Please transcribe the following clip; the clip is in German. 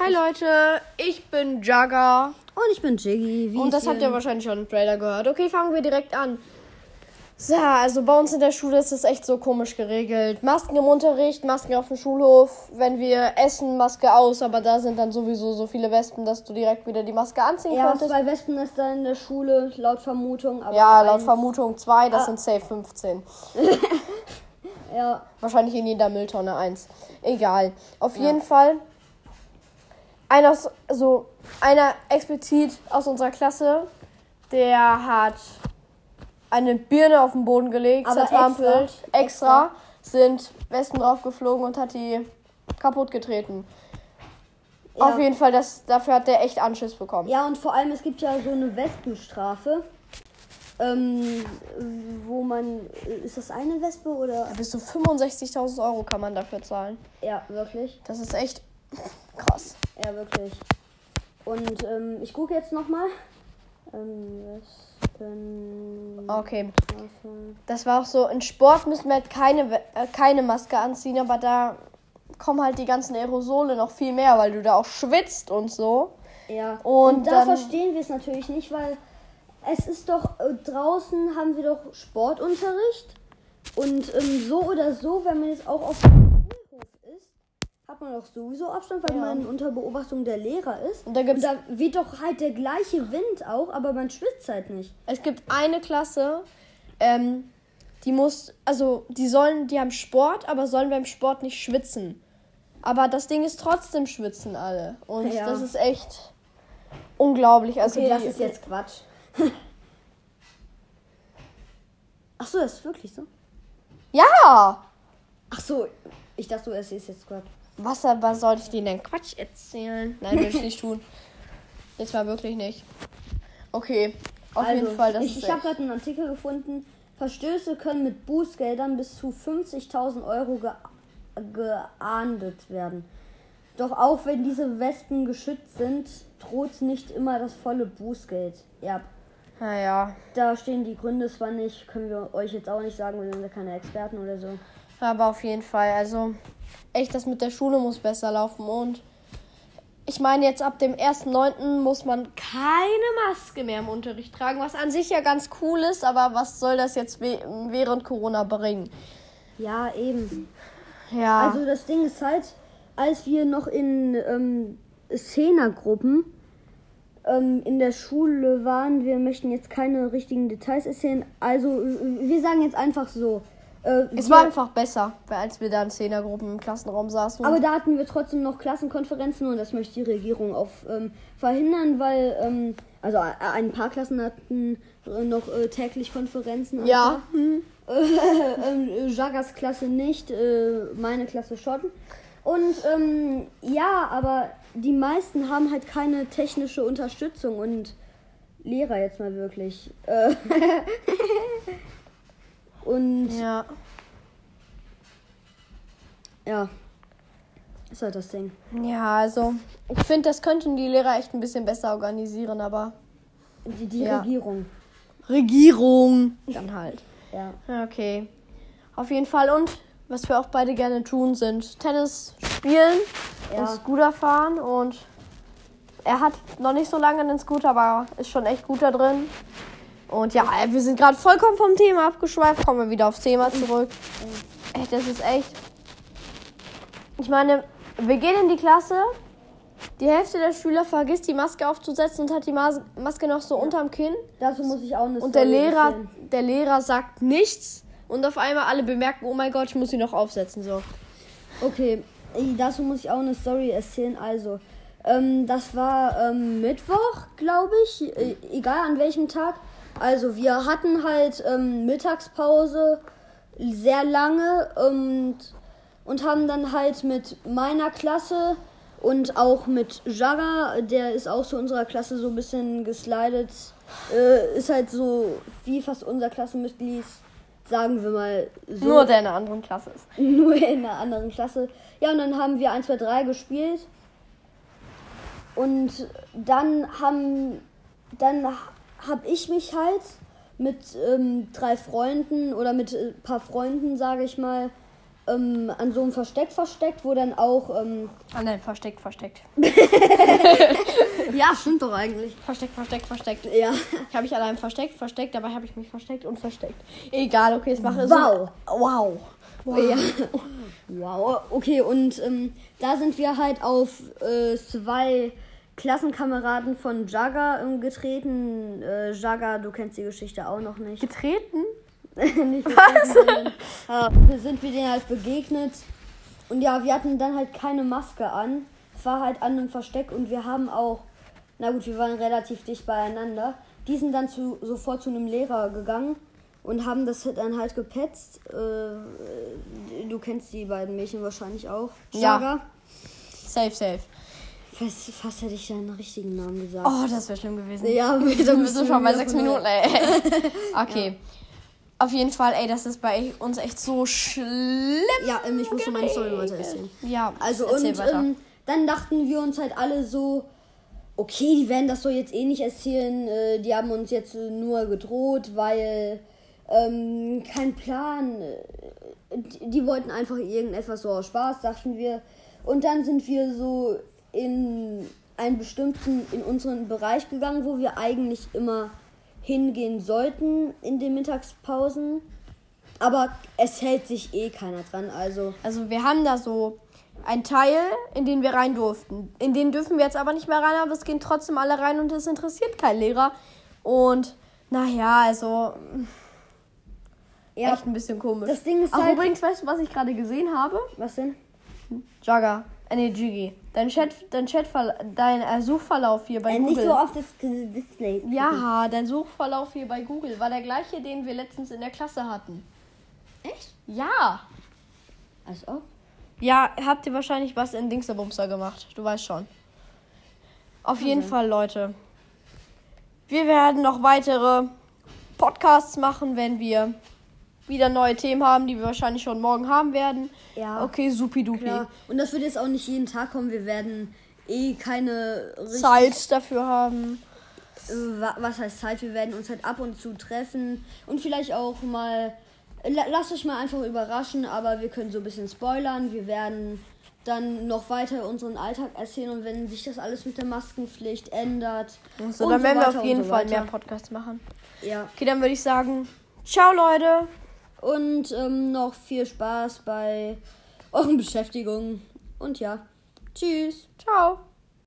Hi Leute, ich bin Jagger. Und ich bin Jiggy. Und das habt ihr wahrscheinlich schon im Trailer gehört. Okay, fangen wir direkt an. So, also bei uns in der Schule ist es echt so komisch geregelt. Masken im Unterricht, Masken auf dem Schulhof. Wenn wir essen, Maske aus. Aber da sind dann sowieso so viele Wespen, dass du direkt wieder die Maske anziehen Ja, konntest. zwei Wespennester in der Schule, laut Vermutung. Aber Ja, laut Vermutung zwei, das Ah. sind safe 15. Ja, Wahrscheinlich in jeder Mülltonne eins. Egal. Auf jeden Fall. Einer, also einer explizit aus unserer Klasse, der hat eine Birne auf den Boden gelegt, Aber zertrampelt, extra. extra, sind Wespen draufgeflogen und hat die kaputt getreten. Ja. Auf jeden Fall, das, dafür hat der echt Anschiss bekommen. Ja, und vor allem, es gibt ja so eine Wespenstrafe. Ähm, wo man. Ist das eine Wespe oder. Bis zu 65.000 Euro kann man dafür zahlen. Ja, wirklich. Das ist echt krass. Ja, wirklich. Und ähm, ich gucke jetzt nochmal. Ähm, Wespen. Okay. Das war auch so, in Sport müssen wir halt keine, äh, keine Maske anziehen, aber da kommen halt die ganzen Aerosole noch viel mehr, weil du da auch schwitzt und so. Ja. Und Und, da verstehen wir es natürlich nicht, weil es ist doch äh, draußen haben wir doch Sportunterricht und ähm, so oder so, wenn man jetzt auch auf hat man doch sowieso Abstand, weil Ja. man unter Beobachtung der Lehrer ist. Und da gibt's- da weht doch halt der gleiche Wind auch, aber man schwitzt halt nicht. Es gibt eine Klasse, ähm, die muss, also die sollen, die haben Sport, aber sollen beim Sport nicht schwitzen. Aber das Ding ist trotzdem schwitzen alle. Und Ja. das ist echt unglaublich. Also Okay, das ist jetzt Quatsch. Ach so, das ist wirklich so. Ja! Ach so, ich dachte, es ist jetzt Quatsch. Was, was sollte ich denen denn Quatsch erzählen? Nein, will ich nicht tun. Jetzt mal wirklich nicht. Okay, auf jeden Fall, das Also, ich, ich habe gerade einen Artikel gefunden. Verstöße können mit Bußgeldern bis zu 50.000 Euro ge geahndet werden. Doch auch wenn diese Wespen geschützt sind, droht nicht immer das volle Bußgeld. Ja, Naja, da stehen die Gründe zwar nicht, können wir euch jetzt auch nicht sagen, wir sind ja keine Experten oder so. aber auf jeden Fall, also echt, das mit der Schule muss besser laufen und ich meine, jetzt ab dem 1.9. muss man keine Maske mehr im Unterricht tragen, was an sich ja ganz cool ist, aber was soll das jetzt während Corona bringen? Ja, eben. Ja, Also das Ding ist halt, als wir noch in ähm, Szenergruppen ähm, in der Schule waren, wir möchten jetzt keine richtigen Details erzählen, also wir sagen jetzt einfach so. Äh, es war einfach besser, als wir da in Zehnergruppen im Klassenraum saßen. aber da hatten wir trotzdem noch Klassenkonferenzen und das möchte die Regierung auch ähm, verhindern, weil ähm, also äh, ein paar Klassen hatten äh, noch äh, täglich Konferenzen. ja, ähm, Jagas Klasse nicht, äh, meine Klasse schon. Und ähm, ja, aber die meisten haben halt keine technische Unterstützung und Lehrer jetzt mal wirklich. Und ja. ja, ist halt das Ding. Ja, also ich finde, das könnten die Lehrer echt ein bisschen besser organisieren, aber Die, die Ja. Regierung. Regierung dann halt. Ja. Ja, Okay. Auf jeden Fall und was wir auch beide gerne tun, sind Tennis spielen Ja. und Scooter fahren und er hat noch nicht so lange einen Scooter, aber ist schon echt gut da drin. Und ja, wir sind gerade vollkommen vom Thema abgeschweift, kommen wir wieder aufs Thema zurück. Echt, das ist echt. Ich meine, wir gehen in die Klasse, die Hälfte der Schüler vergisst die Maske aufzusetzen und hat die Mas Maske noch so unterm Kinn. Dazu muss ich auch eine Und der Story Lehrer, erzählen. der Lehrer sagt nichts und auf einmal alle bemerken, oh mein Gott, ich muss sie noch aufsetzen. So. Okay, dazu muss ich auch eine Story erzählen. Also, ähm, das war ähm, Mittwoch, glaube ich, äh, egal an welchem Tag. Also, wir hatten halt ähm, Mittagspause sehr lange und, und haben dann halt mit meiner Klasse und auch mit Jaga, der ist auch zu unserer Klasse so ein bisschen geslidet, äh, ist halt so wie fast unser Klassenmitglied, sagen wir mal so. Nur der in einer anderen Klasse ist. Nur in einer anderen Klasse. Ja, und dann haben wir 1, 2, 3 gespielt. Und dann haben. Dann habe ich mich halt mit ähm, drei Freunden oder mit ein paar Freunden, sage ich mal, ähm, an so einem Versteck versteckt, wo dann auch. Ähm, Ah nein, versteckt, versteckt. ja, stimmt doch eigentlich. Versteckt, versteckt, versteckt. Ja. Ich habe mich allein versteckt, versteckt, dabei habe ich mich versteckt und versteckt. Egal, okay, jetzt mache Wow. So, wow. Ja. Wow. Okay, und ähm, da sind wir halt auf äh, zwei Klassenkameraden von Jaga ähm, getreten. Äh, Jaga, du kennst die Geschichte auch noch nicht. Getreten? nicht Was? Sondern, äh, sind wir denen halt begegnet. Und ja, wir hatten dann halt keine Maske an. Es war halt an einem Versteck und wir haben auch, na gut, wir waren relativ dicht beieinander. Die sind dann zu, sofort zu einem Lehrer gegangen und haben das dann halt gepetzt. Äh, du kennst die beiden Mädchen wahrscheinlich auch. Ja. Jaga. Safe, safe. Fast, fast hätte ich deinen richtigen Namen gesagt. Oh, das wäre schlimm gewesen. ja, Wir sind schon bei sechs Minuten, ey. Okay. Auf jeden Fall, ey, das ist bei uns echt so schlimm. Ja, ähm, ich muss noch meine Story weiter erzählen. Ja, Also und weiter. ähm, dann dachten wir uns halt alle so, okay, die werden das so jetzt eh nicht erzählen. Äh, die haben uns jetzt äh, nur gedroht, weil ähm, kein Plan. Äh, die, die wollten einfach irgendetwas so aus Spaß, dachten wir. Und dann sind wir so in einen bestimmten, in unseren Bereich gegangen, wo wir eigentlich immer hingehen sollten in den Mittagspausen. Aber es hält sich eh keiner dran, also. Also wir haben da so ein Teil, in den wir rein durften. In den dürfen wir jetzt aber nicht mehr rein, aber es gehen trotzdem alle rein und es interessiert kein Lehrer. Und naja, also Ja, echt ein bisschen komisch. Das Ding ist Ach, halt- übrigens, weißt du, was ich gerade gesehen habe? Was denn? Jagger, äh, nee, Jiggy. Dein Chat, dein Chatverlauf, dein äh, Suchverlauf hier bei Äh, Google. nicht so auf das Display. ja, dein Suchverlauf hier bei Google war der gleiche, den wir letztens in der Klasse hatten. Echt? Ja. Als ob. Ja, habt ihr wahrscheinlich was in Dingsterbumster gemacht. Du weißt schon. Auf jeden Fall, Leute. Wir werden noch weitere Podcasts machen, wenn wir wieder neue Themen haben, die wir wahrscheinlich schon morgen haben werden. Ja. Okay, supidupi. Ja. Und das wird jetzt auch nicht jeden Tag kommen. Wir werden eh keine Zeit dafür haben. äh, wa- Was heißt Zeit? Wir werden uns halt ab und zu treffen und vielleicht auch mal. la- Lasst euch mal einfach überraschen, aber wir können so ein bisschen spoilern. Wir werden dann noch weiter unseren Alltag erzählen und wenn sich das alles mit der Maskenpflicht ändert. So, und dann werden wir auf jeden so Fall mehr Podcasts machen. Ja. Okay, dann würde ich sagen, ciao Leute. Und ähm, noch viel Spaß bei euren Beschäftigungen. Und ja, tschüss. Ciao.